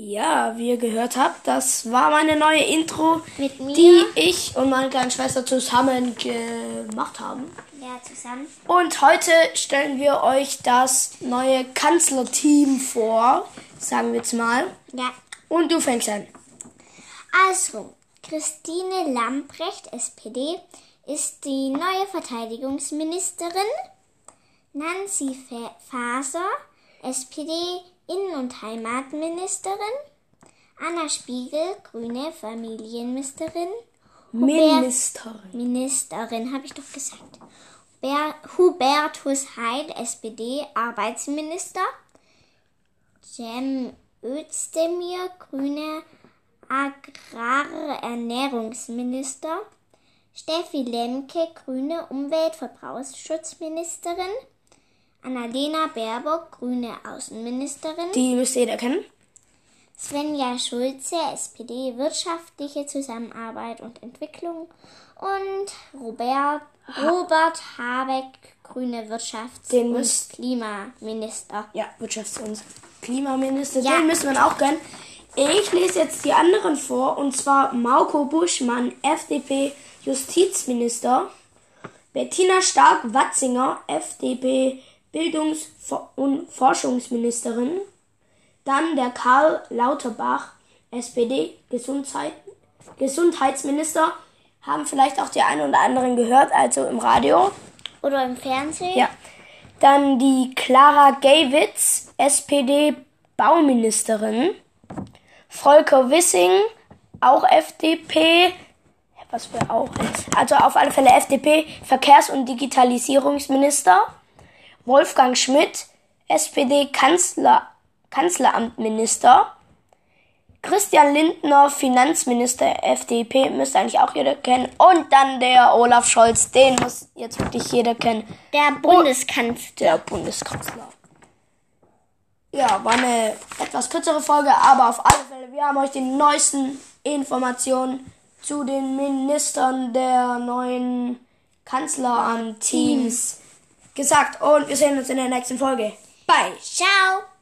Ja, wie ihr gehört habt, das war meine neue Intro, die ich und meine kleine Schwester zusammen gemacht haben. Ja, zusammen. Und heute stellen wir euch das neue Kanzlerteam vor, sagen wir jetzt mal. Ja. Und du fängst an. Also, Christine Lamprecht, SPD, ist die neue Verteidigungsministerin. Nancy Fa- Faser, SPD, Innen- und Heimatministerin. Anna Spiegel, Grüne Familienministerin. Ministerin. Ministerin, habe ich doch gesagt. Ber Hubertus Heil, SPD, Arbeitsminister. Cem Özdemir, Grüne Agrarernährungsminister. Steffi Lemke, Grüne Umweltverbrauchsschutzministerin. Annalena Baerbock, Grüne Außenministerin. Die müsst ihr jeder kennen. Svenja Schulze, SPD, Wirtschaftliche Zusammenarbeit und Entwicklung. Und Robert, Robert Habeck, Grüne Wirtschafts- Den und Klimaminister. Ja, Wirtschafts- und Klimaminister. Ja. Den müssen wir auch kennen. Ich lese jetzt die anderen vor, und zwar Mauko Buschmann, FDP, Justizminister. Bettina Stark-Watzinger, FDP, Bildungs- und Forschungsministerin. Dann der Karl Lauterbach, SPD, Gesundheit, Gesundheitsminister. Haben vielleicht auch die einen oder anderen gehört, also im Radio. Oder im Fernsehen. Ja. Dann die Clara Geiwitz, SPD Bauministerin. Volker Wissing, auch FDP. Was wäre auch? Also auf alle Fälle FDP Verkehrs- und Digitalisierungsminister. Wolfgang Schmidt, SPD Kanzler, Kanzleramtminister. Christian Lindner, Finanzminister FDP, müsste eigentlich auch jeder kennen. Und dann der Olaf Scholz, den muss jetzt wirklich jeder kennen. Der Bundeskanzler. Der Bundeskanzler. Ja, war eine etwas kürzere Folge, aber auf alle Fälle, wir haben euch die neuesten Informationen zu den Ministern der neuen Kanzleramtteams gesagt. Und wir sehen uns in der nächsten Folge. Bye. Ciao.